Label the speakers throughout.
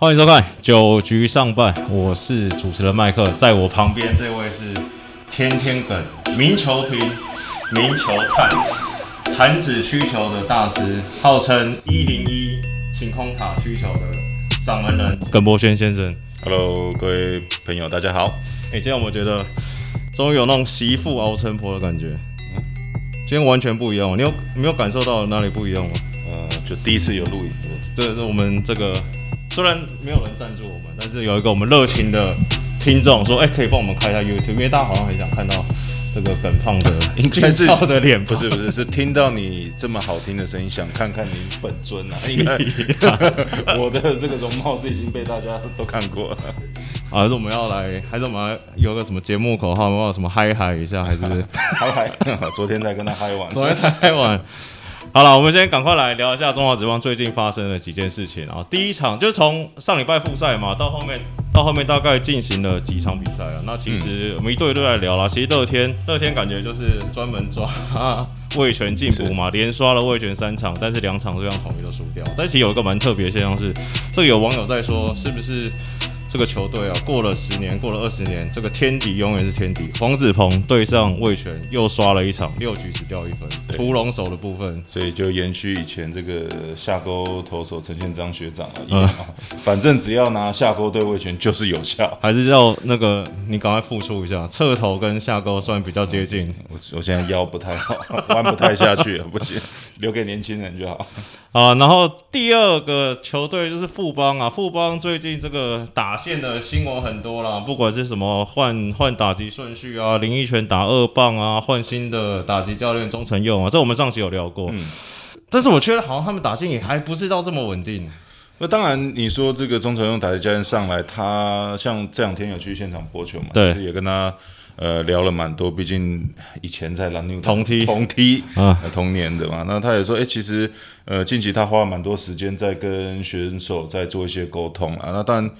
Speaker 1: 欢迎收看九局上半，我是主持人麦克，在我旁边这位是天天梗名球评、名球探、弹指需求的大师，号称一零一晴空塔需求的掌门人耿博轩先生。
Speaker 2: Hello，各位朋友，大家好。
Speaker 1: 哎、今天我们觉得终于有那种媳妇熬成婆的感觉，今天完全不一样哦。你有没有感受到哪里不一样吗？
Speaker 2: 呃，就第一次有录影，
Speaker 1: 这个是我们这个虽然没有人赞助我们，但是有一个我们热情的听众说，哎、可以帮我们开一下 YouTube，因为大家好像很想看到这个耿胖的
Speaker 2: 应该是
Speaker 1: 俊俏的脸，
Speaker 2: 不是不是，是听到你这么好听的声音，想看看你本尊啊。我的这个容貌是已经被大家都看过了。
Speaker 1: 啊，还是我们要来，还是我们要有个什么节目口号，我们要什么嗨嗨一下，还是
Speaker 2: 嗨嗨，昨天才跟他嗨完。
Speaker 1: 昨天才嗨完。好了，我们先赶快来聊一下中华职棒最近发生的几件事情啊。第一场就是从上礼拜复赛嘛，到后面到后面大概进行了几场比赛啊。那其实我们一队一队来聊啦。其实乐天乐天感觉就是专门抓卫权进补嘛，连刷了卫权三场，但是两场这样统一都输掉。但其实有一个蛮特别的现象是，这个有网友在说，是不是？这个球队啊，过了十年，过了二十年，这个天敌永远是天敌。黄子鹏对上魏权又刷了一场，六局只掉一分。屠龙手的部分，
Speaker 2: 所以就延续以前这个下钩投手陈宪章学长啊，反正只要拿下钩对魏权就是有效。
Speaker 1: 还是要那个你赶快复出一下，侧头跟下钩算比较接近。
Speaker 2: 我我现在腰不太好，弯不太下去了，不行，留给年轻人就好。
Speaker 1: 啊，然后第二个球队就是富邦啊，富邦最近这个打线的新闻很多啦，不管是什么换换打击顺序啊，林奕泉打二棒啊，换新的打击教练钟成佑啊，这我们上期有聊过。嗯但是我觉得好像他们打线也还不是到这么稳定。
Speaker 2: 那当然，你说这个钟成用打击教练上来，他像这两天有去现场播球嘛，
Speaker 1: 对
Speaker 2: 也跟他呃聊了蛮多，毕竟以前在蓝牛
Speaker 1: 同梯
Speaker 2: 同梯
Speaker 1: 啊
Speaker 2: 呃同年的嘛。那他也说，哎、其实呃近期他花了蛮多时间在跟选手在做一些沟通啊。那当然。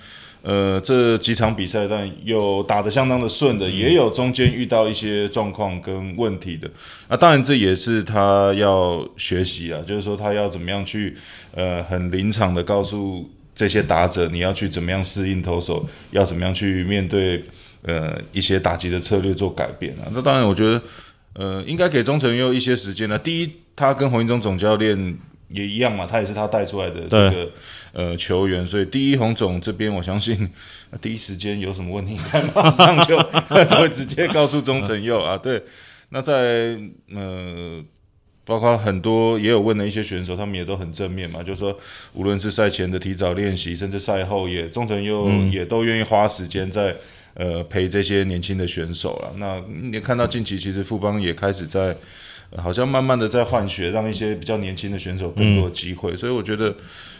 Speaker 2: 呃，这几场比赛，但有打得相当的顺的，也有中间遇到一些状况跟问题的。那当然，这也是他要学习啊，就是说他要怎么样去呃很临场的告诉这些打者，你要去怎么样适应投手，要怎么样去面对呃一些打击的策略做改变啊。那当然，我觉得呃应该给钟成佑一些时间了。第一，他跟洪一中总教练也一样嘛，他也是他带出来的这个呃球员，所以第一红总这边我相信、呃 第一时间有什么问题，应该马上就 会直接告诉钟成佑 啊。对，那在呃。包括很多也有问的一些选手，他们也都很正面嘛，就是说无论是赛前的提早练习，甚至赛后也钟成佑也都愿意花时间在呃陪这些年轻的选手了。那你看到近期其实富邦也开始在。呃好像慢慢的在换血，让一些比较年轻的选手更多的机会，所以我觉得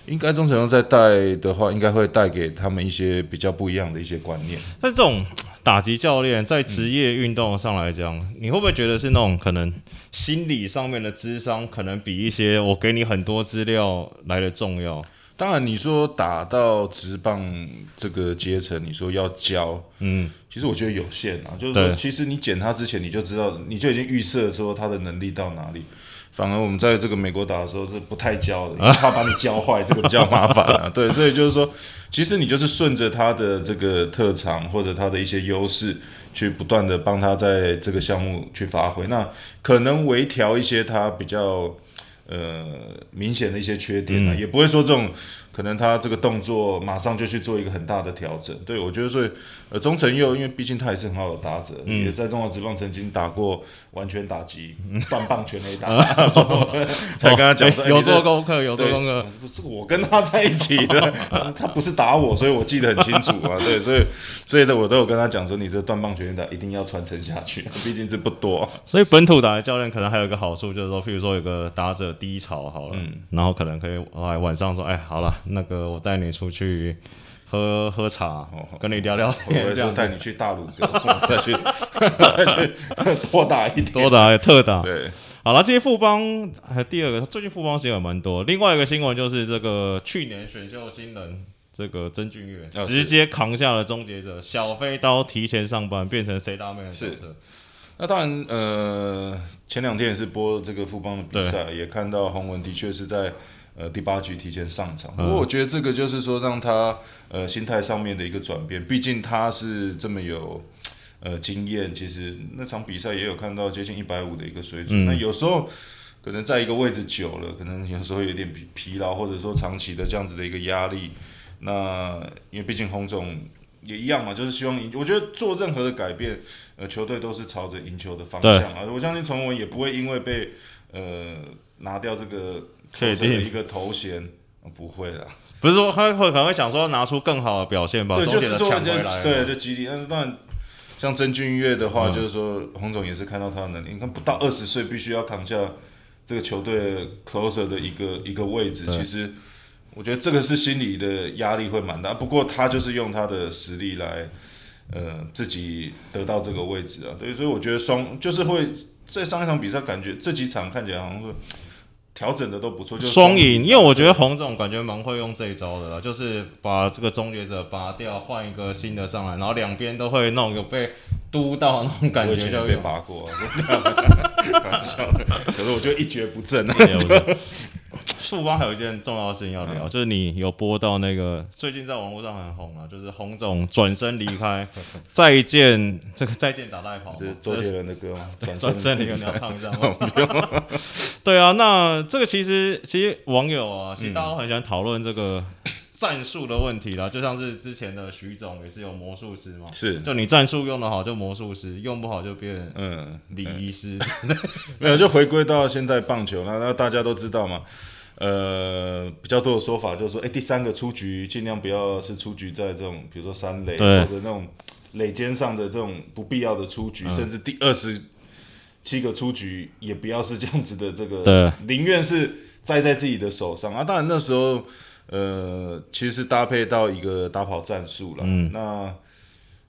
Speaker 2: 应该钟成佑在带的话，应该会带给他们一些比较不一样的一些观念。
Speaker 1: 但这种打击教练在职业运动上来讲，你会不会觉得是那种可能心理上面的智商，可能比一些我给你很多资料来的重要？
Speaker 2: 当然，你说打到职棒这个阶层，你说要教，
Speaker 1: 嗯，
Speaker 2: 其实我觉得有限啊。就是说，其实你捡他之前，你就知道，你就已经预设说他的能力到哪里。反而我们在这个美国打的时候是不太教的，因为怕把你教坏，这个比较麻烦啊。对，所以就是说，其实你就是顺着他的这个特长或者他的一些优势，去不断的帮他在这个项目去发挥。那可能微调一些他比较呃明显的一些缺点啊，也不会说这种可能他这个动作马上就去做一个很大的调整。对我觉得所以呃中成佑，因为毕竟他也是很好的打者，也在中华职棒曾经打过完全打击、断棒全垒打，才跟他讲说、
Speaker 1: 哎有做功课，有做功课。
Speaker 2: 不是我跟他在一起的，他不是打我，所以我记得很清楚啊。对，所以所以的我都有跟他讲说，你这断棒全垒打一定要传承下去，毕竟这不多。
Speaker 1: 所以本土打的教练可能还有一个好处，就是说，譬如说有个打者低潮好了，
Speaker 2: 嗯
Speaker 1: 然后可能可以哎晚上说，哎，好了，那个我带你出去喝喝茶，跟你聊聊
Speaker 2: 我
Speaker 1: 天，
Speaker 2: 会
Speaker 1: 这样
Speaker 2: 带你去大鲁阁，再去再去多打一点。
Speaker 1: 多打特打。
Speaker 2: 对，
Speaker 1: 好了，今天富邦还有第二个，最近富邦新闻蛮多。另外一个新闻就是这个去年选秀新人这个曾俊岳、
Speaker 2: 哦是
Speaker 1: 直接扛下了终结者，小飞刀提前上班，变成 C 大妹的角色。
Speaker 2: 那当然，呃，前两天也是播这个富邦的比赛，也看到洪文的确是在呃第八局提前上场。不过我觉得这个就是说让他呃心态上面的一个转变，毕竟他是这么有呃经验，其实那场比赛也有看到接近一百五的一个水准。那有时候可能在一个位置久了，可能有时候有点疲疲劳，或者说长期的这样子的一个压力。那因为毕竟洪总也一样嘛，就是希望赢。我觉得做任何的改变，呃，球队都是朝着赢球的方向啊。我相信崇文也不会因为被呃拿掉这个
Speaker 1: 确
Speaker 2: 定一个头衔，不会啦。
Speaker 1: 不是说他会可能会想说拿出更好的表现吧？
Speaker 2: 对，就是说对，就激励。但是当然，像曾俊岳的话，就是说洪总也是看到他的能力。你看，不到二十岁，必须要扛下这个球队 closer 的一个一个位置，其实。我觉得这个是心理的压力会蛮大，不过他就是用他的实力来，呃，自己得到这个位置啊。对，所以我觉得双就是会在上一场比赛，感觉这几场看起来好像是调整的都不错，就
Speaker 1: 双赢。因为我觉得洪总感觉蛮会用这一招的啦，就是把这个终结者拔掉，换一个新的上来，然后两边都会弄有被嘟到那种感觉，就
Speaker 2: 被拔过，开玩笑的。可是我觉得一蹶不振啊。
Speaker 1: 速方还有一件重要的事情要聊，就是你有播到那个最近在网络上很红啊，就是洪总转身离开，再见这个再见打带跑，
Speaker 2: 这是周杰伦的歌吗？
Speaker 1: 转身离开你 要唱一下吗？对啊，那这个其实其实网友啊，其实大家都很喜欢讨论这个战术的问题啦，就像是之前的徐总也是有魔术师嘛，
Speaker 2: 是
Speaker 1: 就你战术用的好就魔术师，用不好就变嗯礼仪师，
Speaker 2: 没有就回归到现在棒球，那那大家都知道嘛。呃，比较多的说法就是说，哎，第三个出局尽量不要是出局在这种，比如说三垒或者那种垒肩上的这种不必要的出局，甚至第二十七个出局也不要是这样子的，这个宁愿是栽在自己的手上啊。当然那时候，呃，其实是搭配到一个打跑战术了。嗯，那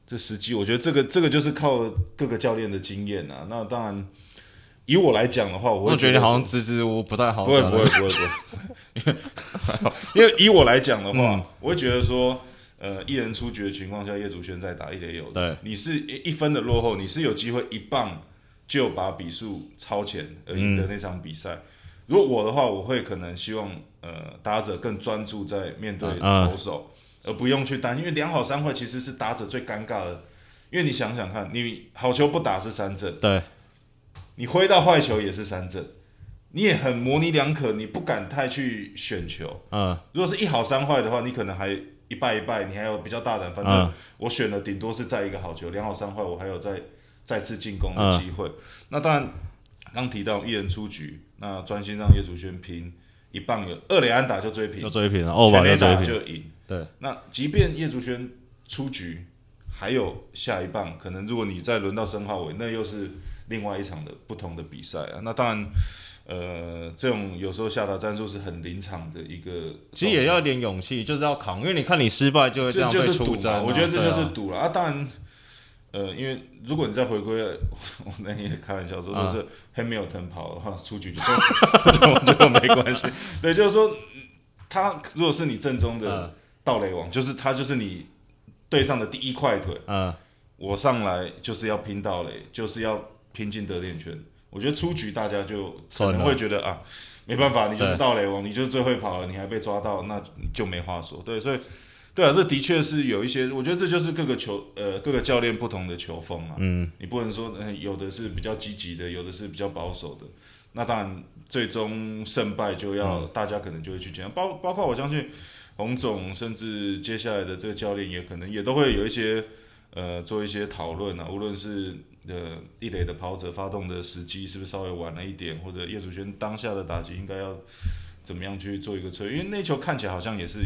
Speaker 2: 这时机，我觉得这个这个就是靠各个教练的经验啊。那当然。以我来讲的话，我会
Speaker 1: 觉得好像支支吾吾不太好。
Speaker 2: 不会不会不会不会，因为以我来讲的话，我会觉得说，呃，一人出局的情况下，叶祖轩在打一垒有
Speaker 1: 对，
Speaker 2: 你是一分的落后，你是有机会一棒就把比数超前而赢的那场比赛。如果我的话，我会可能希望呃打者更专注在面对投手，而不用去担心，因为两好三坏其实是打者最尴尬的。因为你想想看，你好球不打是三振，
Speaker 1: 对。
Speaker 2: 你挥到坏球也是三振，你也很模棱两可，你不敢太去选球。嗯，如果是一好三坏的话，你可能还一败一败，你还有比较大胆。反正我选的顶多是在一个好球，两好三坏，我还有再再次进攻的机会。那当然，刚提到一人出局，那专心让叶祖轩拼一棒有二垒安打就追平，
Speaker 1: 就追平了，全
Speaker 2: 垒打就赢。
Speaker 1: 对，
Speaker 2: 那即便叶祖轩出局，还有下一棒，可能如果你再轮到申浩伟，那又是。另外一场的不同的比赛啊，那当然，呃，这种有时候下达战术是很临场的一个，
Speaker 1: 其实也要一点勇气，就是要扛，因为你看你失败就会这样被出战，
Speaker 2: 我觉得这就是赌了啊。当然，呃，因为如果你再回归，我那天也开玩笑说，就是 Hamilton 跑的话，出局就就 就没关系。对，就是说他如果是你正宗的盗垒王，就是他就是你对上的第一块腿，嗯，我上来就是要拼盗垒，就是要。拼进得点圈，我觉得出局大家就可能会觉得啊，没办法，你就是盗雷王，你就是最会跑了，你还被抓到，那就没话说。对，所以对啊，这的确是有一些，我觉得这就是各个球呃各个教练不同的球风啊。嗯，你不能说嗯有的是比较积极的，有的是比较保守的。那当然，最终胜败就要大家可能就会去讲，包包括我相信洪总，甚至接下来的这个教练也可能也都会有一些呃做一些讨论啊，无论是。的一垒的跑者发动的时机是不是稍微晚了一点？或者叶祖轩当下的打击应该要怎么样去做一个策略？因为那球看起来好像也是，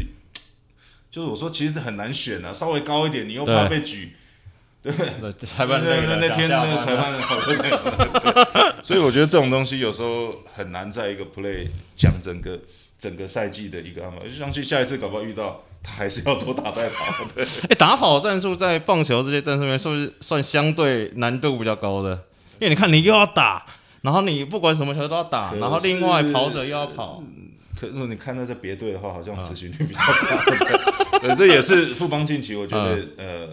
Speaker 2: 就是我说其实很难选啊，稍微高一点，你又怕被举，对
Speaker 1: 裁判那
Speaker 2: 那那天那个裁判好累，所以我觉得这种东西有时候很难在一个 play 讲整个整个赛季的一个安排。就相信下一次搞不好遇到。他还是要做打带跑，对。哎，
Speaker 1: 打跑战术在棒球这些战术里面，是不是算相对难度比较高的？因为你看，你又要打，然后你不管什么球都要打，然后另外跑者又要跑。
Speaker 2: 可如果你看那在别队的话，好像执行率比较高。对，这也是富邦近期我觉得呃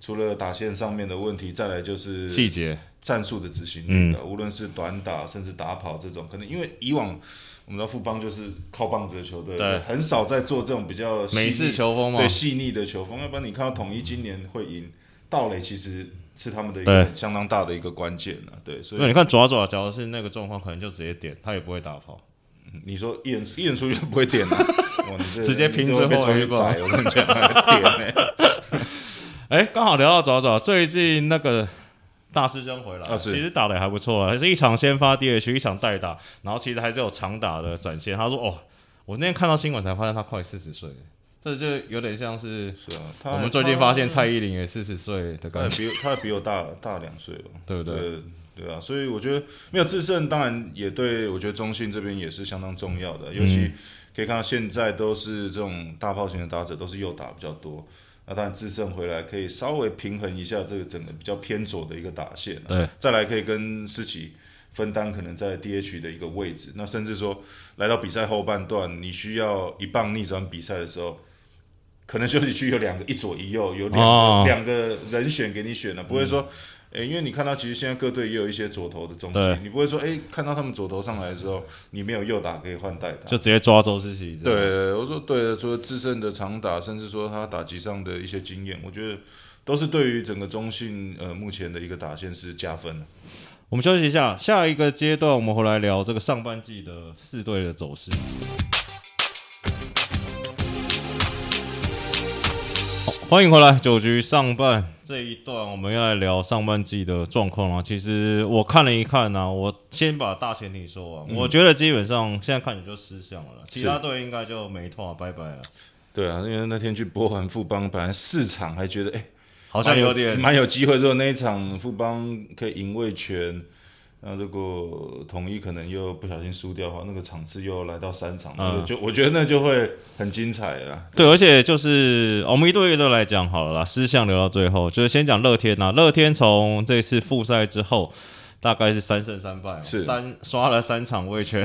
Speaker 2: 除了打线上面的问题，再来就是
Speaker 1: 细节，
Speaker 2: 战术的执行力的，无论是短打甚至打跑这种，可能因为以往我们知道富邦就是靠棒子的球队，
Speaker 1: 对
Speaker 2: 很少在做这种比较
Speaker 1: 美式球风嘛
Speaker 2: 对，细腻的球风。要不然你看到统一今年会赢，盗垒其实是他们的一个相当大的一个关键啊。对，所以
Speaker 1: 你看爪爪，假如是那个状况，可能就直接点，他也不会打跑。
Speaker 2: 你说一人一人出去就不会点了，哇，你
Speaker 1: 直接拼最后一棒
Speaker 2: 我跟你讲，点呢。
Speaker 1: 哎，刚好聊到爪爪，最近那个大师兄回来，
Speaker 2: 啊
Speaker 1: 其实打的也还不错啊，还是一场先发 DH，一场代打，然后其实还是有长打的展现。他说：“哦，我那天看到新闻才发现他快四十岁，这就有点像是
Speaker 2: 是啊，他
Speaker 1: 我们最近发现蔡依林也四十岁的
Speaker 2: 他
Speaker 1: 感觉，
Speaker 2: 比他比我大大两岁吧。
Speaker 1: 对不对？
Speaker 2: 对对啊，所以我觉得没有制胜，当然也对我觉得中信这边也是相当重要的，尤
Speaker 1: 嗯
Speaker 2: 其可以看到现在都是这种大炮型的打者都是右打比较多，那当然制胜回来可以稍微平衡一下这个整个比较偏左的一个打线、啊，
Speaker 1: 对，
Speaker 2: 再来可以跟思琪分担可能在 DH 的一个位置，那甚至说来到比赛后半段，你需要一棒逆转比赛的时候。可能休息区有两个一左一右，有两两个人选给你选了，不会说诶，因为你看到其实现在各队也有一些左投的中继，你不会说诶，看到他们左投上来的时候，你没有右打可以换代打。
Speaker 1: 就直接抓周世奇。
Speaker 2: 对，我说对，除了自身的长打，甚至说他打击上的一些经验，我觉得都是对于整个中信呃目前的一个打线是加分的。
Speaker 1: 我们休息一下，下一个阶段我们回来聊这个上半季的四队的走势。欢迎回来，九局上半这一段，我们要来聊上半季的状况啊。其实我看了一看呢、我先把大前提说完，我觉得基本上现在看你就失相了啦，其他队应该就没错，拜拜了。
Speaker 2: 对啊，因为那天去波完富邦，本来四场还觉得诶，
Speaker 1: 好像有点
Speaker 2: 蛮有机会。如果那一场富邦可以赢卫权，那如果统一可能又不小心输掉的话，那个场次又来到三场，那个
Speaker 1: 嗯
Speaker 2: 就我觉得那就会很精彩了啦。
Speaker 1: 对，而且就是我们一对一的来讲好了啦，失项留到最后，就是先讲乐天呐。乐天从这次复赛之后，大概是三胜三败嘛，
Speaker 2: 是
Speaker 1: 三刷了三场卫圈，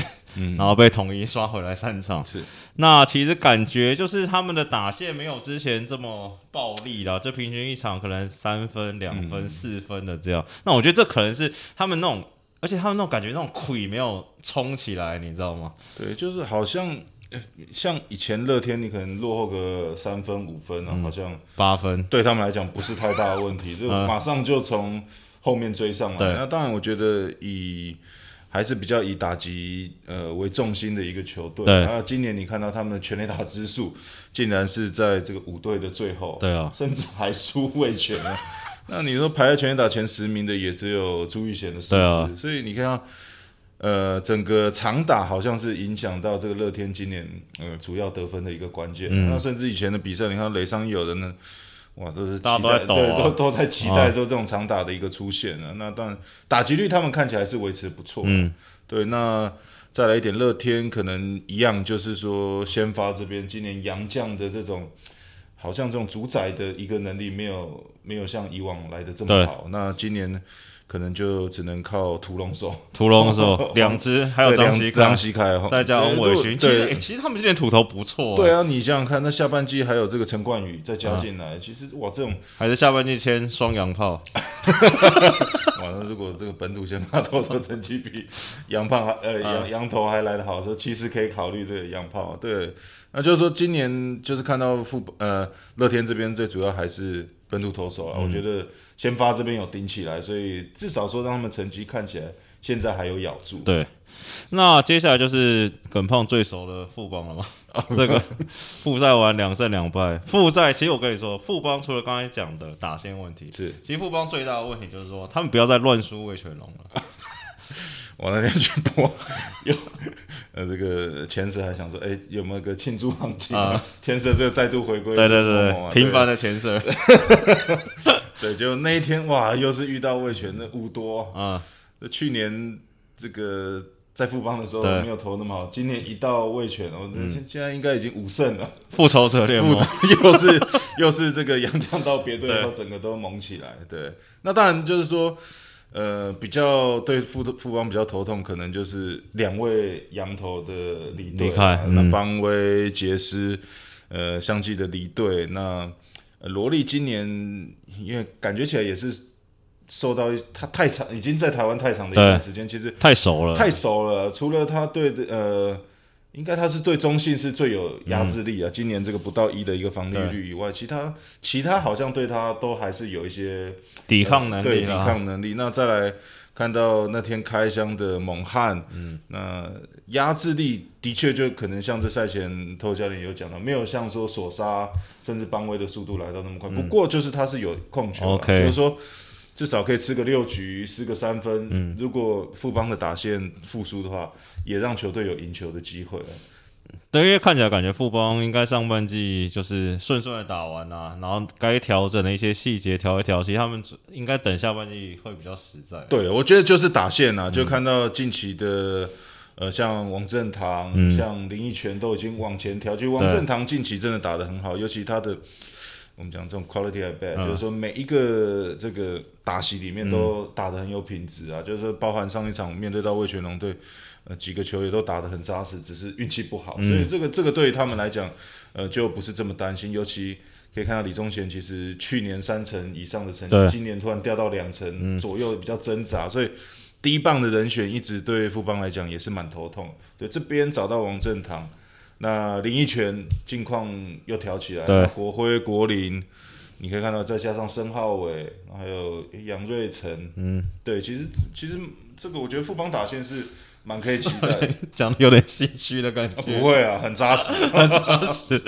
Speaker 1: 然后被统一刷回来三场。
Speaker 2: 是，
Speaker 1: 那其实感觉就是他们的打线没有之前这么暴力啦，就平均一场可能三分、两分、四分的这样。那我觉得这可能是他们那种。而且他们那种感觉，那种溃没有冲起来，你知道吗？
Speaker 2: 对，就是好像呃像以前乐天，你可能落后个三分五分啊，好像
Speaker 1: 八分，
Speaker 2: 对他们来讲不是太大的问题，就马上就从后面追上来。
Speaker 1: 对
Speaker 2: 那当然，我觉得以还是比较以打击呃为重心的一个球队。
Speaker 1: 对
Speaker 2: 那今年你看到他们的全垒打之数竟然是在这个五队的最后，
Speaker 1: 对啊，
Speaker 2: 甚至还输卫权啊。那你说排在全垒打前十名的也只有朱玉贤的四
Speaker 1: 对啊
Speaker 2: 支，所以你看到。呃，整个长打好像是影响到这个乐天今年呃主要得分的一个关键。
Speaker 1: 嗯
Speaker 2: 那甚至以前的比赛，你看雷伤有的呢，哇，都是期
Speaker 1: 大家都
Speaker 2: 待，对，都都在期待说这种长打的一个出现啊。那当然打击率他们看起来是维持得不错。
Speaker 1: 嗯，
Speaker 2: 对，那再来一点，乐天可能一样，就是说先发这边今年杨将的这种，好像这种主宰的一个能力没有没有像以往来的这
Speaker 1: 对
Speaker 2: 么好。那今年可能就只能靠屠龙手，
Speaker 1: 屠龙的时候两只，还有
Speaker 2: 对两
Speaker 1: 张
Speaker 2: 张熙凯，
Speaker 1: 再加翁伟勋。其实、其实他们今年土头不错、
Speaker 2: 对，啊，你想想看，那下半季还有这个陈冠宇再加进来，其实哇，这种
Speaker 1: 还是下半季签双洋炮。
Speaker 2: 哇，那如果这个本土先发投手成绩比洋炮还呃洋洋头还来得好的时候，其实可以考虑这个洋炮。对，那就是说今年就是看到副呃乐天这边最主要还是本土投手啊，我觉得先发这边有顶起来，所以至少说让他们成绩看起来现在还有咬住。
Speaker 1: 对，那接下来就是耿胖最熟的富邦了嘛？这个复赛完两胜两败，复赛其实我跟你说，富邦除了刚才讲的打线问题，
Speaker 2: 是
Speaker 1: 其实富邦最大的问题就是说，他们不要再乱输魏全龙了。
Speaker 2: 我那天去播，有呃这个前十还想说，哎、有没有个庆祝行情啊？前十这个再度回归，
Speaker 1: 对对对
Speaker 2: 某某啊
Speaker 1: 对，频繁的前射
Speaker 2: 对，就那一天哇，又是遇到魏权的乌多，
Speaker 1: 啊，
Speaker 2: 那去年这个在富邦的时候
Speaker 1: 对
Speaker 2: 没有投那么好，今年一到魏权，我现现在应该已经五胜了，
Speaker 1: 复仇者联盟
Speaker 2: 又是又是这个杨将到别队以后，整个都猛起来。对，那当然就是说。呃，比较对富富邦比较头痛，可能就是两位羊头的离队啊，
Speaker 1: 离
Speaker 2: 那邦威、杰斯，呃，相继的离队，那呃罗莉今年因为感觉起来也是受到他太长，已经在台湾太长的一段时间，其实
Speaker 1: 太熟了，
Speaker 2: 太熟了。除了他对的呃，应该他是对中信是最有压制力啊。今年这个不到一的一个防御率以外，其他其他好像对他都还是有一些
Speaker 1: 抵抗能力，
Speaker 2: 对抵抗能力。那再来看到那天开箱的猛汉，嗯，那压制力的确就可能像这赛前透教练有讲到，没有像说索杀甚至邦威的速度来到那么快。不过就是他是有控球，就是说。至少可以吃个六局，失个三分。嗯，如果富邦的打线复苏的话，也让球队有赢球的机会了。
Speaker 1: 对，因为看起来感觉富邦应该上半季就是顺顺的打完啊，然后该调整的一些细节调一调，其实他们应该等下半季会比较实在。
Speaker 2: 对，我觉得就是打线啊，就看到近期的呃，像王振堂、像林奕泉都已经往前调。就王振堂近期真的打得很好，尤其他的。我们讲这种 quality at bat，就是说每一个这个打席里面都打得很有品质啊，就是包含上一场面对到魏全龙队，呃几个球也都打得很扎实，只是运气不好，所以这个这个对于他们来讲，呃就不是这么担心。尤其可以看到李宗贤其实去年三成以上的成绩，今年突然掉到两成左右，比较挣扎，所以第一棒的人选一直对富邦来讲也是蛮头痛。对这边找到王正堂。那林奕泉近况又挑起来，国辉、国林，你可以看到，再加上申浩伟，还有杨瑞成，嗯，对，其实其实这个我觉得富邦打线是蛮可以期待，
Speaker 1: 讲的有点心虚的感觉，
Speaker 2: 不会啊，很扎实，
Speaker 1: 很扎实。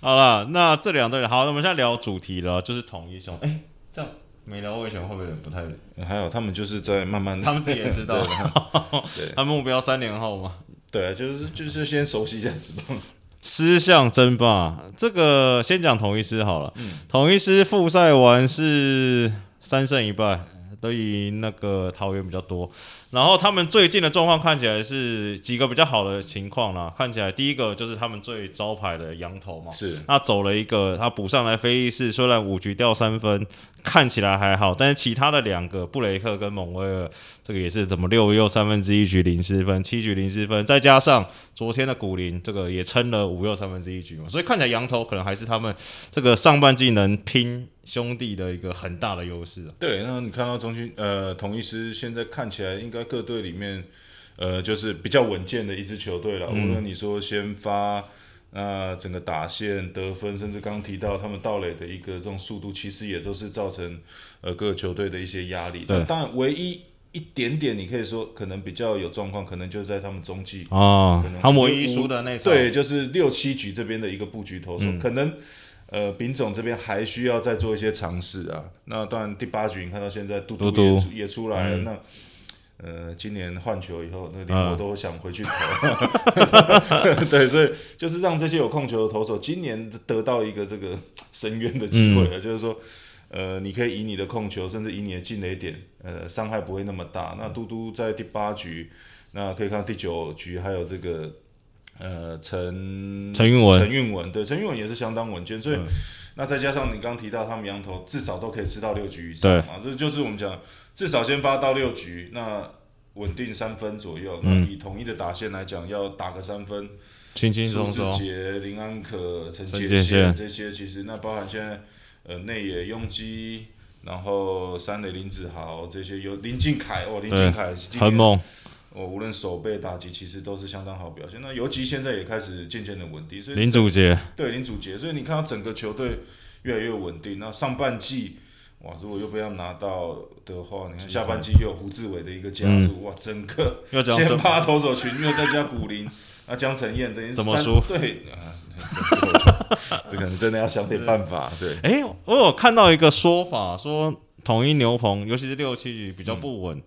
Speaker 1: 好了，那这两队好，那我们现在聊主题了，就是统一兄，哎，这样没聊魏权会不会不太？
Speaker 2: 还有他们就是在慢慢，
Speaker 1: 他们自己也知道，对，他们目标三年后嘛。
Speaker 2: 对，就是就是先熟悉一下职棒。
Speaker 1: 狮象争霸，这个先讲统一师好了。嗯，统一师复赛完是三胜一败，都赢那个桃园比较多。然后他们最近的状况看起来是几个比较好的情况啦。看起来第一个就是他们最招牌的羊头嘛，
Speaker 2: 是
Speaker 1: 那走了一个，他补上来菲利士，虽然五局掉三分，看起来还好，但是其他的两个布雷克跟蒙威尔，这个也是怎么六又三分之一局零失分，七局零失分，再加上昨天的古林，这个也撑了五又三分之一局嘛，所以看起来羊头可能还是他们这个上半季能拼兄弟的一个很大的优势。
Speaker 2: 啊对，那你看到中心呃同一师现在看起来应该。各队里面，呃，就是比较稳健的一支球队了。无论你说先发，那整个打线得分，甚至刚刚提到他们盗垒的一个这种速度，其实也都是造成呃各个球队的一些压力。
Speaker 1: 对，
Speaker 2: 当然唯一一点点，你可以说可能比较有状况，可能就在他们中继
Speaker 1: 啊，他们唯一输的那场
Speaker 2: 对，就是六七局这边的一个布局投手，可能呃丙总这边还需要再做一些尝试啊。那当然第八局你看到现在嘟嘟也也出来了，那。呃，今年换球以后，那连我都想回去投。对，所以就是让这些有控球的投手今年得到一个这个深渊的机会了。就是说，呃，你可以以你的控球，甚至以你的进雷点，呃，伤害不会那么大。那嘟嘟在第八局，那可以看到第九局还有这个呃陈
Speaker 1: 陈运文，
Speaker 2: 陈运文对陈运文也是相当稳健。所以那再加上你刚提到他们羊头至少都可以吃到六局以上嘛，这就是我们讲。至少先发到六局，那稳定三分左右。那以统一的打线来讲，要打个三分，
Speaker 1: 轻轻松松。
Speaker 2: 杰、林安可、陈杰宪这些，其实那包含现在呃内野拥基，然后三垒林子豪这些，有林敬凯哦，林敬凯
Speaker 1: 很猛。
Speaker 2: 哦，无论手背打击，其实都是相当好表现。那尤其现在也开始渐渐的稳定，所以
Speaker 1: 林祖杰
Speaker 2: 对林祖杰，所以你看到整个球队越来越稳定。那上半季。哇！如果又不要拿到的话，你看下半季又有胡志伟的一个加入，哇！整个先发投手群又再加古林，那江晨燕等于
Speaker 1: 怎么说？
Speaker 2: 对啊，这可能真的要想点办法。对，
Speaker 1: 哎，我有看到一个说法，说统一牛棚，尤其是六七局比较不稳。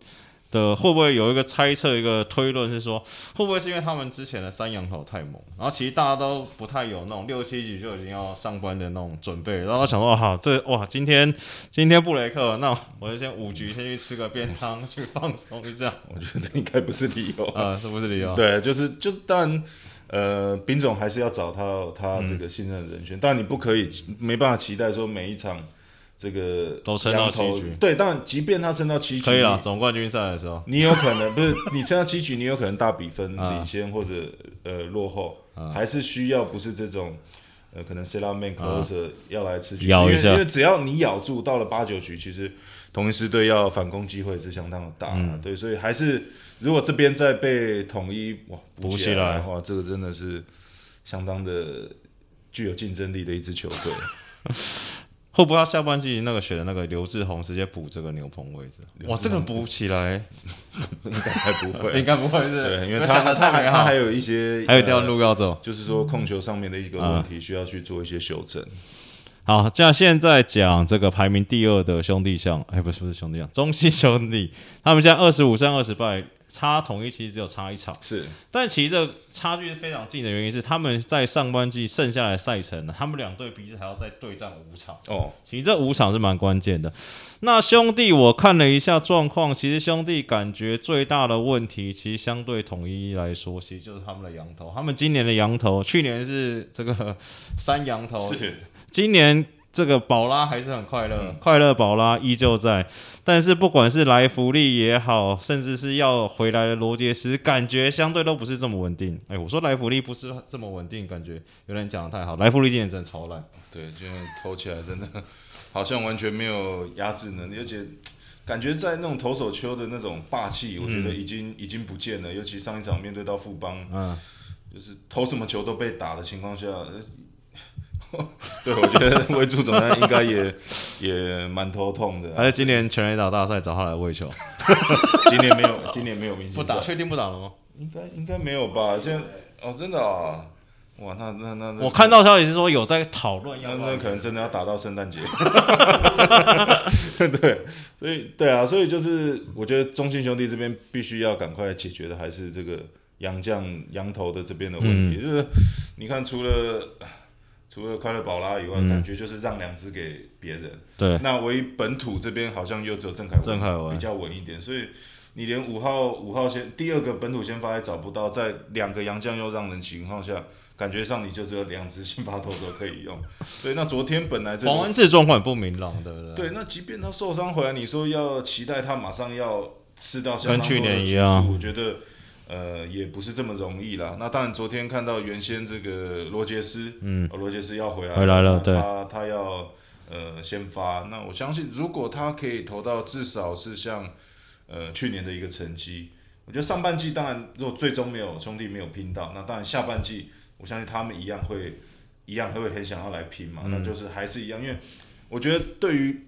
Speaker 1: 的会不会有一个猜测，一个推论是说，会不会是因为他们之前的三羊头太猛，然后其实大家都不太有那种六七局就已经要上班的那种准备，然后想说，好，这哇，今天今天布雷克，那我就先五局先去吃个便当，去放松一下。
Speaker 2: 我觉得这应该不是理由
Speaker 1: 啊，这不是理由。
Speaker 2: 对，就是就是，当然，呃，丙总还是要找他他这个信任的人选，但你不可以没办法期待说每一场。这个
Speaker 1: 都撑到七局，
Speaker 2: 对，但即便他撑到七局，
Speaker 1: 可以了。总冠军赛的时候，
Speaker 2: 你有可能不是你撑到七局，你有可能大比分领先或者呃落后，还是需要不是这种呃，可能 set man closer 要来吃局，
Speaker 1: 咬一下。
Speaker 2: 因为因为只要你咬住，到了八九局，其实同一师队要反攻机会是相当的大、
Speaker 1: 嗯。
Speaker 2: 对，所以还是如果这边再被统一哇
Speaker 1: 补
Speaker 2: 起
Speaker 1: 来
Speaker 2: 的话，这个真的是相当的具有竞争力的一支球队。
Speaker 1: 会不会他下半季那个选的那个刘志宏直接补这个牛棚位置？哇，这个补起来
Speaker 2: 应该还不会，
Speaker 1: 应该不会是，
Speaker 2: 对，因为
Speaker 1: 那
Speaker 2: 他他还他还有一些
Speaker 1: 还有一条
Speaker 2: 呃
Speaker 1: 路要走。
Speaker 2: 就是说控球上面的一个问
Speaker 1: 嗯
Speaker 2: 题，需要去做一些修正。
Speaker 1: 好，这样现在讲这个排名第二的兄弟象，哎，不是不是兄弟象，中信兄弟，他们现在二十五胜二十败，差统一其实只有差一场，
Speaker 2: 是
Speaker 1: 但其实这差距是非常近的原因是他们在上半季剩下来的赛程呢，他们两队彼此还要再对战五场。
Speaker 2: 哦，
Speaker 1: 其实这五场是蛮关键的。那兄弟，我看了一下状况，其实兄弟感觉最大的问题，其实相对统一来说，其实就是他们的羊头。他们今年的羊头，去年是这个三羊头，
Speaker 2: 是
Speaker 1: 今年这个宝拉还是很快乐，快乐宝拉依旧在。但是不管是来福利也好，甚至是要回来的罗杰斯，感觉相对都不是这么稳定。哎，我说来福利不是这么稳定，感觉有点讲的太好。来福利今年真的超烂。
Speaker 2: 对，今年投起来真的好像完全没有压制能力，而且感觉在那种投手丘的那种霸气，我觉得已经、已经不见了。尤其上一场面对到富邦，
Speaker 1: 嗯，
Speaker 2: 就是投什么球都被打的情况下，呃 对我觉得魏助总监应该也 也蛮头痛的、
Speaker 1: 还是今年全垒打大赛找他来喂球？
Speaker 2: 今年没有，今年没有明星
Speaker 1: 不打，
Speaker 2: 赛，
Speaker 1: 确定不打了吗？
Speaker 2: 应该应该没有吧？现在哦，真的啊，哇，那那那那
Speaker 1: 我看到消息是说有在讨论
Speaker 2: 那可能真的要打到圣诞节。对，所以对啊，所以就是我觉得中信兄弟这边必须要赶快解决的还是这个洋将羊头的这边的问题，就是你看除了。除了快乐宝拉以外，感觉就是让两只给别人。
Speaker 1: 对，
Speaker 2: 那唯一本土这边好像又只有郑凯文，
Speaker 1: 郑凯文
Speaker 2: 比较稳一点，所以你连五号五号先第二个本土先发也找不到，在两个洋将又让人情况下，感觉上你就只有两只先发投手可以用。对，那昨天本来这个
Speaker 1: 黄文志状况也不明朗，对不对？
Speaker 2: 对，那即便他受伤回来，你说要期待他马上要吃到相当
Speaker 1: 跟去
Speaker 2: 多的局
Speaker 1: 年一样
Speaker 2: 数我觉得呃也不是这么容易啦。那当然，昨天看到原先这个罗杰斯，嗯，罗杰斯要回来
Speaker 1: 回来了对。
Speaker 2: 他他要呃先发，那我相信如果他可以投到至少是像呃去年的一个成绩，我觉得上半季当然如果最终没有兄弟没有拼到，那当然下半季我相信他们一样会一样会很想要来拼嘛，
Speaker 1: 嗯。
Speaker 2: 那就是还是一样，因为我觉得对于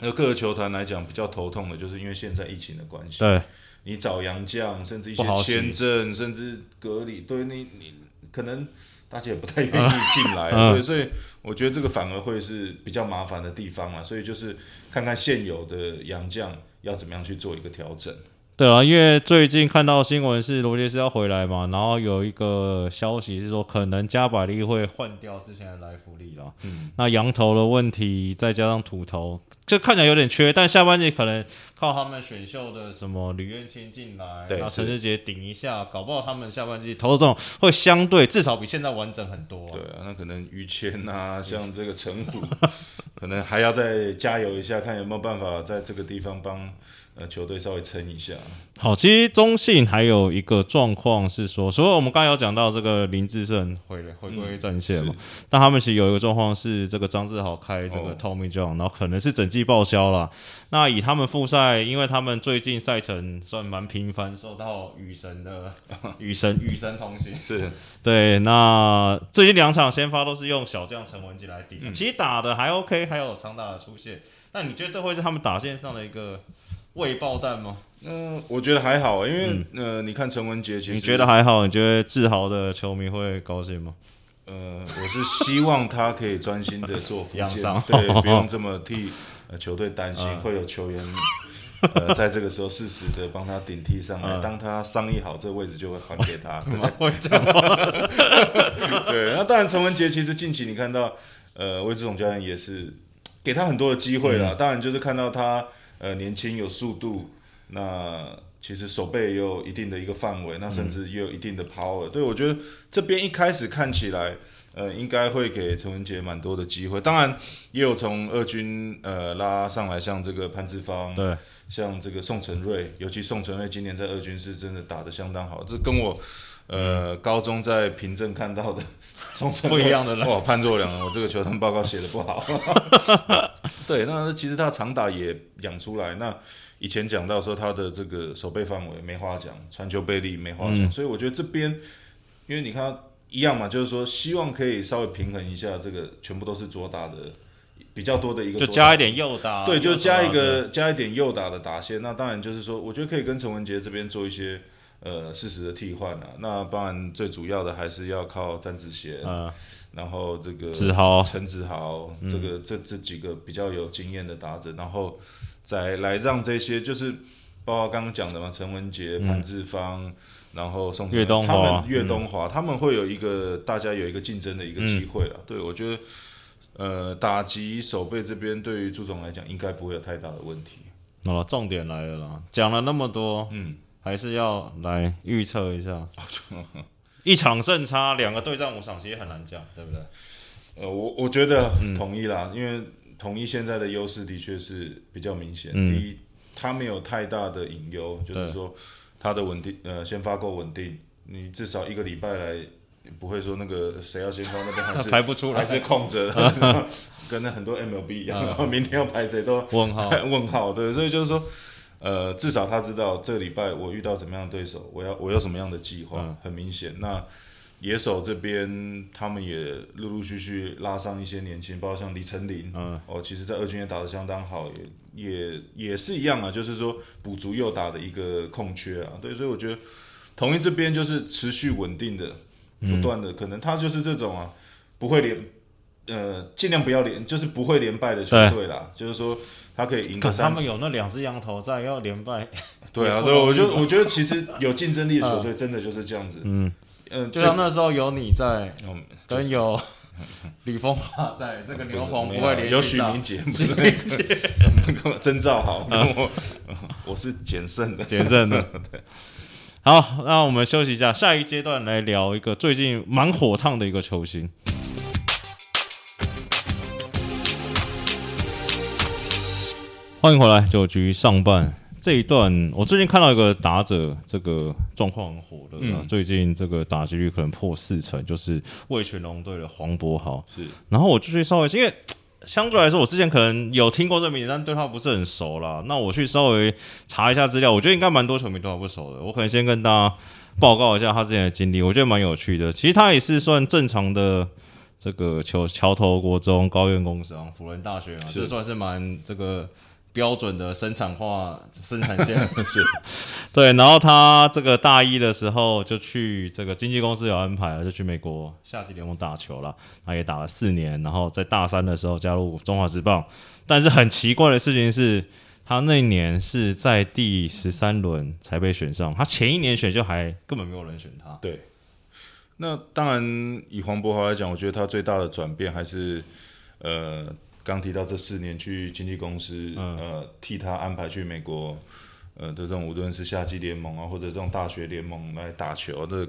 Speaker 2: 呃各个球团来讲比较头痛的就是因为现在疫情的关系，
Speaker 1: 对，
Speaker 2: 你找洋将，甚至一些签证，甚至隔离，对你你可能大家也不太愿意进来，
Speaker 1: 嗯。
Speaker 2: 对，所以我觉得这个反而会是比较麻烦的地方嘛，所以就是看看现有的洋将要怎么样去做一个调整。
Speaker 1: 对啊，因为最近看到新闻是罗杰斯要回来嘛，然后有一个消息是说，可能加百利会换掉之前的来福利了。嗯，那羊头的问题再加上土头，这看起来有点缺，但下半季可能靠他们选秀的什么吕彦青进来，
Speaker 2: 对
Speaker 1: 然后陈
Speaker 2: 是
Speaker 1: 志杰顶一下，搞不好他们下半季投的这种会相对至少比现在完整很多、
Speaker 2: 对啊，那可能于谦啊，像这个陈虎，可能还要再加油一下，看有没有办法在这个地方帮呃球队稍微撑一下。
Speaker 1: 好，其实中信还有一个状况是说，所以我们刚才有讲到这个林志胜回回归战线嘛，但他们其实有一个状况是这个张志豪开这个
Speaker 2: 哦
Speaker 1: Tommy John，、然后可能是整季报销了。那以他们复赛，因为他们最近赛程算蛮频繁，受到雨神的 雨神雨神同行。
Speaker 2: 是，
Speaker 1: 对，那最近两场先发都是用小将陈文吉来顶，
Speaker 2: 嗯
Speaker 1: 其实打的还 OK，还有长打的出现。那你觉得这会是他们打线上的一个未爆弹吗？
Speaker 2: 嗯、我觉得还好，因为、呃，你看陈文杰，其实
Speaker 1: 你觉得还好？你觉得自豪的球迷会高兴吗？
Speaker 2: 呃，我是希望他可以专心的做福建
Speaker 1: 养伤，
Speaker 2: 对，不用这么替呃球队担心，
Speaker 1: 嗯
Speaker 2: 会有球员呃在这个时候适时的帮他顶替上来，
Speaker 1: 嗯
Speaker 2: 当他伤议好，这个位置就会还给他。对
Speaker 1: 会讲话？
Speaker 2: 对，那当然陈文杰其实近期你看到，呃，魏志总教练也是给他很多的机会
Speaker 1: 嗯
Speaker 2: 啦。当然就是看到他呃年轻有速度，那其实手背也有一定的一个范围，那甚至也有一定的 power。对我觉得这边一开始看起来。呃，应该会给陈文杰蛮多的机会，当然也有从二军呃拉上来，像这个潘志芳，
Speaker 1: 对，
Speaker 2: 像这个宋承瑞，尤其宋承瑞今年在二军是真的打得相当好，这跟我呃，高中在凭证看到的
Speaker 1: 不一样的人
Speaker 2: 哇，判若两人。我这个球探报告写的不好。对，那其实他长打也养出来。那以前讲到说他的这个手背范围没话讲，传球背力没话讲，所以我觉得这边，因为你看一样嘛，就是说希望可以稍微平衡一下这个全部都是左打的比较多的一个，
Speaker 1: 就加一点右打，
Speaker 2: 对，就加一个加一点右打的打线。那当然就是说，我觉得可以跟陈文杰这边做一些呃适时的替换啊。那当然最主要的还是要靠詹子贤，
Speaker 1: 嗯，
Speaker 2: 然后这个
Speaker 1: 子豪
Speaker 2: 陈子豪，这个这这几个比较有经验的打者，然后再来让这些就是包括刚刚讲的嘛，陈文杰、潘志芳。然后宋
Speaker 1: 岳东华
Speaker 2: 他们岳东华、他们会有一个大家有一个竞争的一个机会了。对我觉得，呃，打击手背这边对于朱总来讲，应该不会有太大的问题。
Speaker 1: 好了，重点来了啦，讲了那么多，
Speaker 2: 嗯，
Speaker 1: 还是要来预测一下，一场胜差，两个对战五场，其实很难讲，对不对？
Speaker 2: 呃，我我觉得统一啦，因为统一现在的优势的确是比较明显。
Speaker 1: 嗯。
Speaker 2: 第一，他没有太大的隐忧，就是说他的稳定，呃，先发够稳定，你至少一个礼拜来不会说那个谁要先发那边还是
Speaker 1: 排不出来。
Speaker 2: 还是空着，跟那很多 MLB 一样，然后明天要排谁都
Speaker 1: 问号，
Speaker 2: 问号，对，所以就是说，呃，至少他知道这个礼拜我遇到怎么样的对手，我要我有什么样的计划，
Speaker 1: 嗯
Speaker 2: 很明显。那野手这边他们也陆陆续续拉上一些年轻，包括像李成林，
Speaker 1: 嗯，
Speaker 2: 哦，其实在二军也打得相当好，也也也是一样啊，就是说补足右打的一个空缺啊，对，所以我觉得统一这边就是持续稳定的，
Speaker 1: 嗯
Speaker 2: 不断的，可能他就是这种啊，不会连。呃，尽量不要连，就是不会连败的球队啦。就是说，他可以赢
Speaker 1: 可是他们有那两只羊头在，要连败，
Speaker 2: 对啊，对，我就我觉得其实有竞争力的球 队真的就是这样子。
Speaker 1: 嗯，
Speaker 2: 嗯，
Speaker 1: 就像那时候有你在，
Speaker 2: 嗯
Speaker 1: 跟有 李峰华在，这个牛棚不会连续
Speaker 2: 有许
Speaker 1: 上
Speaker 2: 明杰，不是征兆好，跟我我是简胜的。
Speaker 1: 谨慎的。好，那我们休息一下，下一阶段来聊一个最近蛮火烫的一个球星。欢迎回来，九局上半这一段，我最近看到一个打者，这个状况很火的、啊，
Speaker 2: 嗯
Speaker 1: 最近这个打击率可能破四成，就是魏全龙队的黄博豪。
Speaker 2: 是，
Speaker 1: 然后我就去稍微，因为相对来说，我之前可能有听过这名字，但对他不是很熟啦。那我去稍微查一下资料，我觉得应该蛮多球迷对他不熟的。我可能先跟大家报告一下他之前的经历，我觉得蛮有趣的。其实他也是算正常的这个球桥头国中、高院工商、辅仁大学嘛，
Speaker 2: 是
Speaker 1: 这算是蛮这个。标准的生产化生产线
Speaker 2: 是
Speaker 1: 对，然后他这个大一的时候就去这个经纪公司有安排了，就去美国夏季联盟打球了。他也打了四年，然后在大三的时候加入中华职棒。但是很奇怪的事情是，他那一年是在第十三轮才被选上，他前一年选秀还根本没有人选他。
Speaker 2: 对。那当然，以黄博豪来讲，我觉得他最大的转变还是呃，刚提到这四年去经纪公司，
Speaker 1: 嗯
Speaker 2: 呃，替他安排去美国，呃的这种无论是夏季联盟啊，或者这种大学联盟来打球的。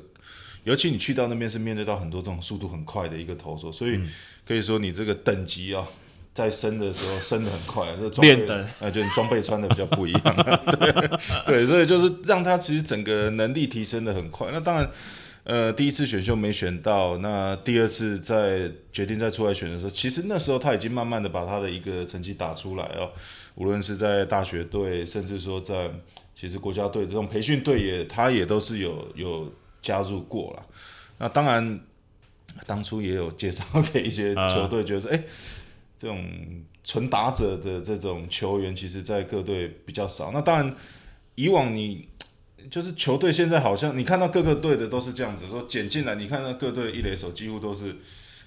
Speaker 2: 尤其你去到那边是面对到很多这种速度很快的一个投手，所以
Speaker 1: 嗯
Speaker 2: 可以说你这个等级啊，在升的时候升的很快，这个装备呃，就你装备穿的比较不一样，对对，所以就是让他其实整个能力提升的很快。那当然，呃，第一次选秀没选到，那第二次在决定再出来选的时候，其实那时候他已经慢慢的把他的一个成绩打出来哦，无论是在大学队，甚至说在其实国家队的这种培训队也，他也都是有有加入过了。那当然，当初也有介绍给一些 球队，觉得说，哎、这种纯打者的这种球员，其实在各队比较少。那当然，以往你就是球队现在好像你看到各个队的都是这样子，说捡进来，你看到各队一垒手几乎都是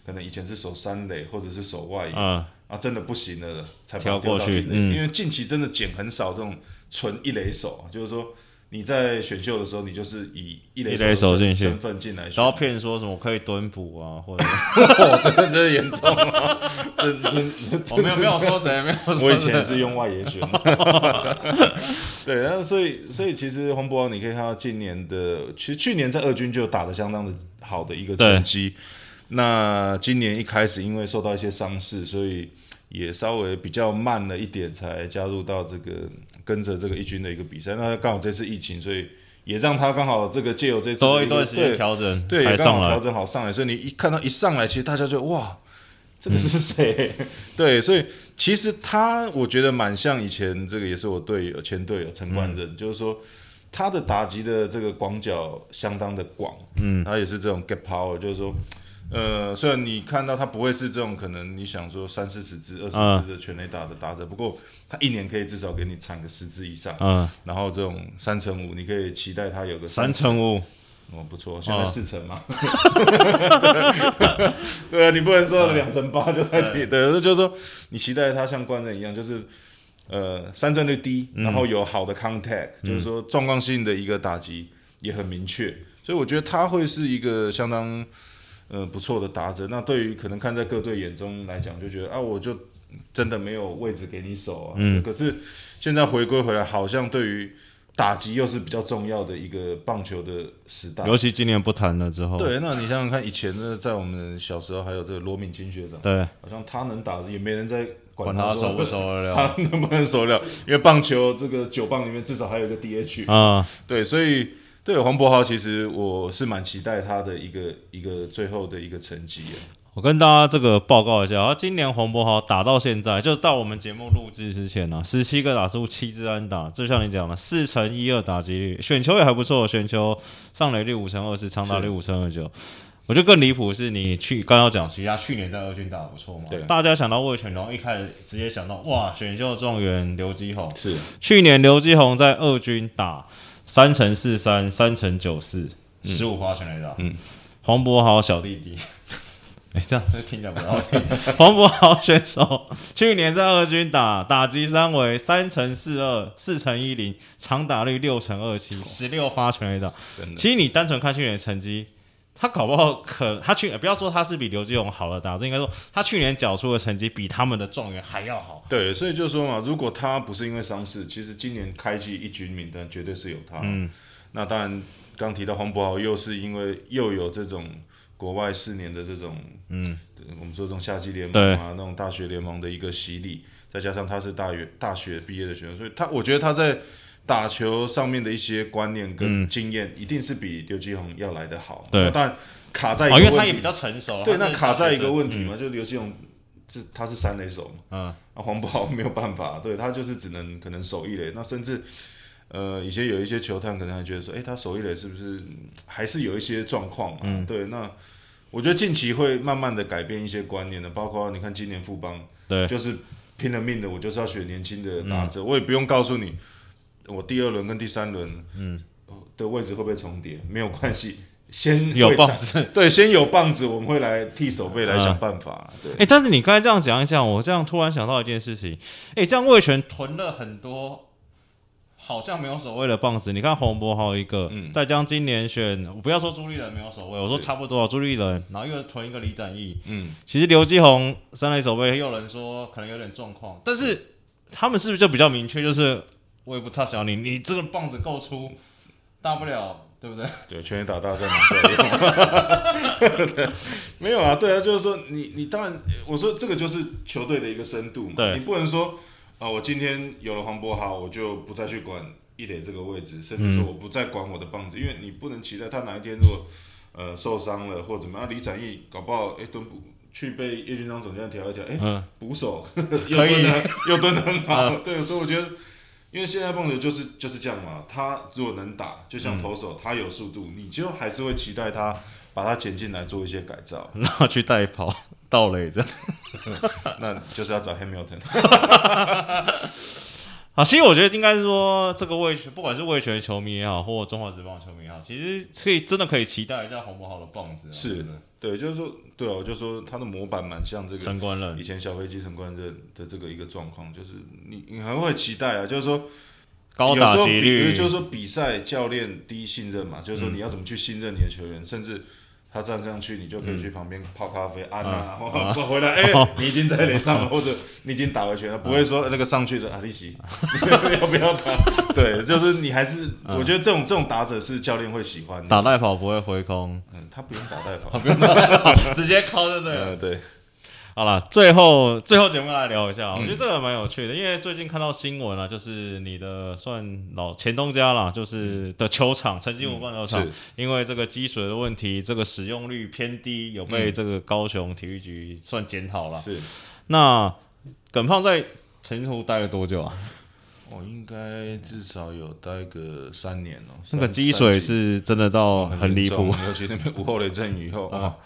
Speaker 2: 可能以前是守三垒或者是守外野，
Speaker 1: 嗯，
Speaker 2: 啊，真的不行了才把
Speaker 1: 跳
Speaker 2: 它丢到
Speaker 1: 过去
Speaker 2: 一垒
Speaker 1: 嗯。
Speaker 2: 因为近期真的捡很少这种纯一垒手，就是说你在选秀的时候，你就是以一垒
Speaker 1: 手进去
Speaker 2: 手的身身份进来选，
Speaker 1: 然后骗说什么可以蹲捕啊，或者
Speaker 2: 哦，真的真的严重啊，真真
Speaker 1: 我没有没有说谁，没有说谁。
Speaker 2: 我以前也是用外野选，对，然后所以所以其实洪博豪你可以看到今年的，其实去年在二军就打得相当的好的一个成绩，那今年一开始因为受到一些伤势，所以也稍微比较慢了一点才加入到这个跟着这个一军的一个比赛，那刚好这次疫情，所以也让他刚好这个借由这次
Speaker 1: 多一段时间
Speaker 2: 对
Speaker 1: 调整
Speaker 2: 对，刚好调。整好上来，所以你一看到一上来，其实大家就哇，这个是谁？对，所以其实他我觉得蛮像以前这个也是我队友前队友陈冠任，就是说他的打击的这个广角相当的广，嗯，他也是这种 get power，就是说。呃，虽然你看到他不会是这种可能你想说三四十支、二十支的全垒打的打者，不过他一年可以至少给你产个十支以上，
Speaker 1: 嗯，
Speaker 2: 然后这种三乘五，你可以期待他有个
Speaker 1: 三
Speaker 2: 成
Speaker 1: 乘五，
Speaker 2: 哦，不错，现在四成嘛。对啊，你不能说两成八就在底，对，就是说你期待他像冠人一样，就是呃三振率低，然后有好的 contact，、就是说状况性的一个打击也很明确，所以我觉得他会是一个相当呃不错的打者。那对于可能看在各队眼中来讲，就觉得啊，我就真的没有位置给你守啊。嗯，可是现在回归回来，好像对于打击又是比较重要的一个棒球的时代。
Speaker 1: 尤其今年不谈了之后，
Speaker 2: 对，那你想想看，以前呢，在我们小时候，还有这个罗敏金学长，
Speaker 1: 对，
Speaker 2: 好像他能打，也没人在管
Speaker 1: 管他
Speaker 2: 说
Speaker 1: 守不守得了
Speaker 2: 他能不能守得了？因为棒球这个九棒里面至少还有一个 DH，、
Speaker 1: 啊，
Speaker 2: 对，所以对黄博豪，其实我是蛮期待他的一个一个最后的一个成绩啊。
Speaker 1: 我跟大家这个报告一下，啊今年黄博豪打到现在，就是到我们节目录制之前呢、啊，十七个打数，七支安打，就像你讲的，四乘一二打击率，选球也还不错，选球上垒率五乘二四，长打率五乘二九。我觉得更离谱是你去刚要讲，其实他去年在二军打得不错嘛，
Speaker 2: 对
Speaker 1: 大家想到魏全龙，一开始直接想到哇，选秀状元刘基宏，
Speaker 2: 是，
Speaker 1: 去年刘基宏在二军打三乘四三，三乘九四，十五发全垒打。
Speaker 2: 嗯，
Speaker 1: 黄博豪小弟弟，哎、这样子听起来不好听。黄博豪选手去年在二军打打击三围三乘四二，四乘一零，长打率六乘二七，十六发全垒打。
Speaker 2: 真的，
Speaker 1: 其实你单纯看去年的成绩，他搞不好可他去不要说他是比刘基勇好的打，这应该说他去年缴出的成绩比他们的状元还要好。
Speaker 2: 对，所以就说嘛，如果他不是因为伤势，其实今年开季一军名单绝对是有他。嗯，那当然，刚提到黄博豪，又是因为又有这种国外四年的这种，嗯，我们说这种夏季联盟啊，那种大学联盟的一个洗礼，再加上他是大学大学毕业的学生，所以他我觉得他在打球上面的一些观念跟经验，一定是比刘继宏要来的好。
Speaker 1: 对。
Speaker 2: 那当然卡在一
Speaker 1: 哦，
Speaker 2: 个问题，
Speaker 1: 因为他也比较成熟。
Speaker 2: 对，那卡在一个问题嘛，就刘继宏是他是三垒手嘛，
Speaker 1: 嗯，
Speaker 2: 啊黄宝没有办法，对他就是只能可能守一垒，那甚至呃以前有一些球探可能还觉得说，哎、他守一垒是不是嗯还是有一些状况嘛？
Speaker 1: 嗯。
Speaker 2: 对，那我觉得近期会慢慢的改变一些观念的，包括你看今年富邦，
Speaker 1: 对。嗯
Speaker 2: 就是拼了命的，我就是要选年轻的打者，我也不用告诉你我第二轮跟第三轮嗯的位置会不会重叠，没有关系。先
Speaker 1: 有棒子。
Speaker 2: 对，先有棒子，我们会来替守备来想办法。对，
Speaker 1: 哎、但是你刚才这样讲一讲，我这样突然想到一件事情，哎、这样魏权囤了很多，好像没有守卫的棒子。你看洪博豪一个，
Speaker 2: 嗯
Speaker 1: 再将今年选，我不要说朱立人没有守卫，我说差不多啊，朱立人，然后又囤一个李展毅。
Speaker 2: 嗯，
Speaker 1: 其实刘继宏三垒守备，也有人说可能有点状况，但是他们是不是就比较明确，就是我也不差小你，你这个棒子够粗，大不了。对不对？
Speaker 2: 对，全垒打大战拿出来用。对，没有啊，对啊，就是说你你当然，我说这个就是球队的一个深度嘛。
Speaker 1: 对
Speaker 2: 你不能说啊、我今天有了黄博豪，我就不再去管一垒这个位置，甚至说我不再管我的棒子，因为你不能期待他哪一天如果呃受伤了或怎么样，李展毅搞不好哎蹲不去被叶军章总监调一调，哎、
Speaker 1: 嗯，
Speaker 2: 捕手 又蹲的又蹲的很好，对，所以我觉得。因为现在棒球就是就是这样嘛，他如果能打，就像投手，他有速度，你就还是会期待他把他捡进来做一些改造，
Speaker 1: 然后去带跑盗垒这样。
Speaker 2: 那就是要找 Hamilton。
Speaker 1: 好，其实我觉得应该是说，这个魏权，不管是魏权球迷也好，或中华职棒球迷也好，其实可以真的可以期待一下红魔好的棒子啊、
Speaker 2: 是
Speaker 1: 对不对？
Speaker 2: 对，就是说，对啊，我就说他的模板蛮像这个
Speaker 1: 陈冠任。
Speaker 2: 以前小飞机陈冠任的这个一个状况，就是你你还会期待啊，就是说
Speaker 1: 高打击率，
Speaker 2: 就是说比赛教练第一信任嘛，就是说你要怎么去信任你的球员，甚至他站上去，你就可以去旁边泡咖啡按啊，然后不回来，哎、你已经在脸上了，或者你已经打回拳了，不会说那个上去的啊 利息 要不要打？对，就是你还是我觉得这种这种打者是教练会喜欢的，
Speaker 1: 打带跑不会回空，
Speaker 2: 嗯，他不用打带跑，
Speaker 1: 不用打带跑，直接敲就对了。
Speaker 2: 呃，对，
Speaker 1: 好了，最后最后节目来聊一下，我觉得这个蛮有趣的，因为最近看到新闻啊，就是你的算老前东家啦，就是的球场曾经湖棒球场，因为这个积水的问题，这个使用率偏低，有被这个高雄体育局算检讨了。
Speaker 2: 是，
Speaker 1: 那耿胖在陈金湖待了多久啊？
Speaker 2: 我应该至少有待个三年哦。
Speaker 1: 那个积水是真的到很离谱，
Speaker 2: 尤其那边午后雷阵雨后 啊。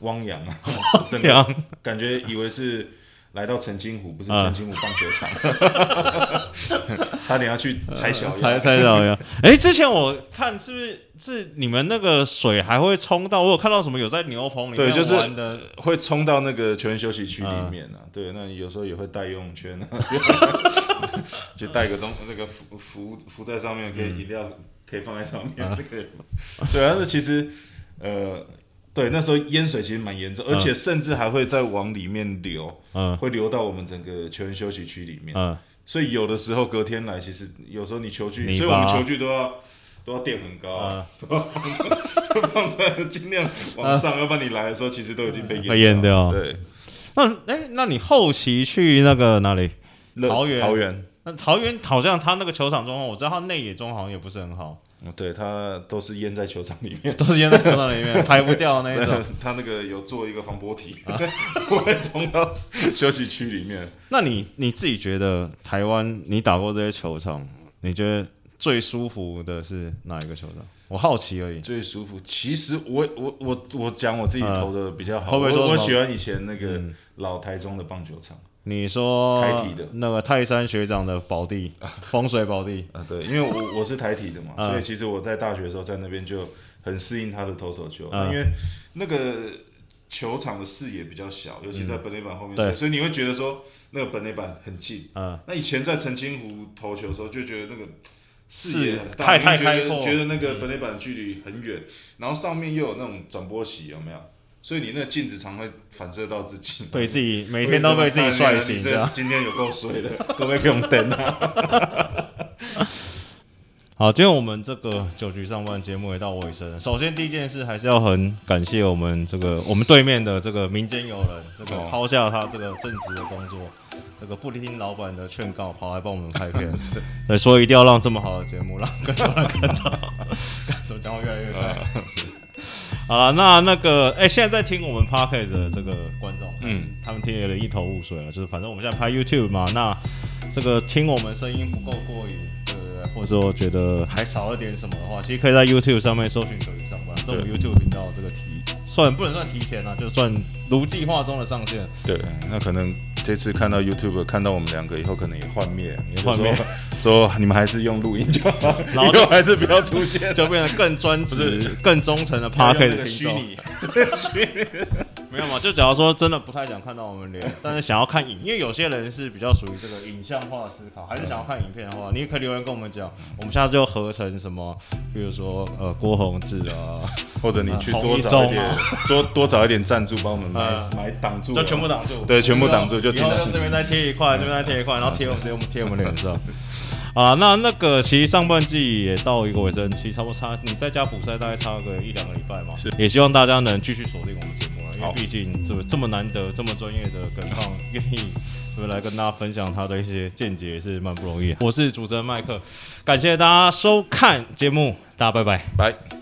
Speaker 2: 汪洋啊，
Speaker 1: 汪洋，
Speaker 2: 感觉以为是来到澄清湖，不是澄清湖棒球场，差点要去踩小
Speaker 1: 鸭，踩踩小鸭。哎，之前我看是不是是你们那个水还会冲到？我有看到什么有在牛棚里面玩的，
Speaker 2: 会冲到那个球员休息区里面啊。对，那有时候也会带游泳圈啊，就带个东那个浮浮浮在上面，可以饮料可以放在上面那个。对，但是其实呃。对，那时候淹水其实蛮严重，而且甚至还会再往里面流，嗯，会流到我们整个球员休息区里面，嗯，所以有的时候隔天来，其实有时候你球具，所以我们球具都要都要垫很高，都要放出来，尽量往上，要不然你来的时候其实都已经被
Speaker 1: 淹
Speaker 2: 掉。对，
Speaker 1: 那哎，那你后期去那个哪里？桃园，
Speaker 2: 桃园，
Speaker 1: 那桃园好像他那个球场状况，我知道他内野中好像也不是很好。
Speaker 2: 对他都是淹在球场里面，
Speaker 1: 都是淹在球场里面，排不掉那种。
Speaker 2: 他那个有做一个防波体，不会冲到休息区里面。
Speaker 1: 那你你自己觉得台湾你打过这些球场，你觉得最舒服的是哪一个球场？我好奇而已。
Speaker 2: 最舒服，其实我我我我讲我自己投的比较好。我我喜欢以前那个老台中的棒球场。
Speaker 1: 你说台体的。那个泰山学长的宝地，风水宝地。
Speaker 2: 啊，对，因为我我是台体的嘛，所以其实我在大学的时候在那边就很适应他的投手球，因为那个球场的视野比较小，尤其在本垒板后面，所以你会觉得说那个本垒板很近。嗯，那以前在澄清湖投球的时候，就觉得那个视野很大，
Speaker 1: 太开
Speaker 2: 阔，觉得那个本垒板距离很远，然后上面又有那种转播席，有没有？所以你那个镜子常会反射到自己，
Speaker 1: 被自己每天都被自己帅醒，这样
Speaker 2: 今天有够水的，都被用等啊。
Speaker 1: 好，今天我们这个酒局上班节目也到尾声。首先第一件事还是要很感谢我们这个我们对面的这个民间友人，这个抛下他这个正职的工作，这个不听老板的劝告，跑来帮我们拍片，对，所以一定要让这么好的节目让更多人看到。怎么讲话越来越快？好了，那那个，哎，现在在听我们 podcast 的这个观众，嗯，他们听得一头雾水了。就是反正我们现在拍 YouTube 嘛，那这个听我们声音不够过瘾，对不对？或者说觉得还少了点什么的话，其实可以在 YouTube 上面搜寻“九一上班”这种 YouTube 频道，这个提算不能算提前啊，就算如计划中的上线。
Speaker 2: 对，那可能。这次看到 YouTube 看到我们两个以后，可能也幻灭，
Speaker 1: 也幻灭，
Speaker 2: 说你们还是用录音就好，然后还是不要出现，
Speaker 1: 就变成更专职、更忠诚的 Park 的
Speaker 2: 虚拟。
Speaker 1: 没有嘛？就假如说真的不太想看到我们脸，但是想要看影，因为有些人是比较属于这个影像化思考，还是想要看影片的话，你也可以留言跟我们讲，我们下次就合成什么，比如说呃郭宏志啊，
Speaker 2: 或者你去多找一点，多多找一点赞助帮我们买买挡住，
Speaker 1: 就全部挡住，
Speaker 2: 对，全部挡住就。
Speaker 1: 然后就这边再贴一块，这边再贴一块，然后贴我们贴我们脸上。啊，那那个其实上半季也到一个尾声，其实差不多差你在家补赛大概差个一两个礼拜嘛。
Speaker 2: 是，
Speaker 1: 也希望大家能继续锁定我们节目了，因为毕竟这这么难得、这么专业的耿胖 愿意来跟大家分享他的一些见解，也是蛮不容易。我是主持人麦克，感谢大家收看节目，大家拜拜，
Speaker 2: 拜。